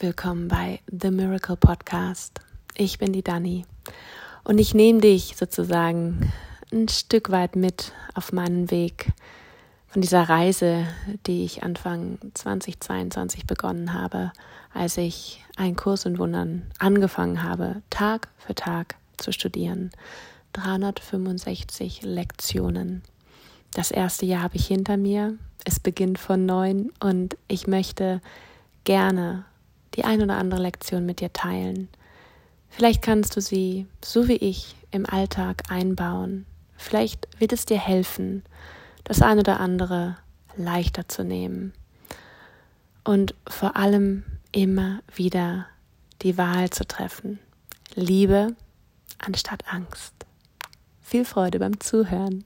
willkommen bei The Miracle Podcast. Ich bin die Dani und ich nehme dich sozusagen ein Stück weit mit auf meinen Weg von dieser Reise, die ich Anfang 2022 begonnen habe, als ich einen Kurs in Wundern angefangen habe, Tag für Tag zu studieren. 365 Lektionen. Das erste Jahr habe ich hinter mir. Es beginnt von neun und ich möchte gerne die ein oder andere Lektion mit dir teilen. Vielleicht kannst du sie, so wie ich, im Alltag einbauen. Vielleicht wird es dir helfen, das ein oder andere leichter zu nehmen. Und vor allem immer wieder die Wahl zu treffen. Liebe anstatt Angst. Viel Freude beim Zuhören.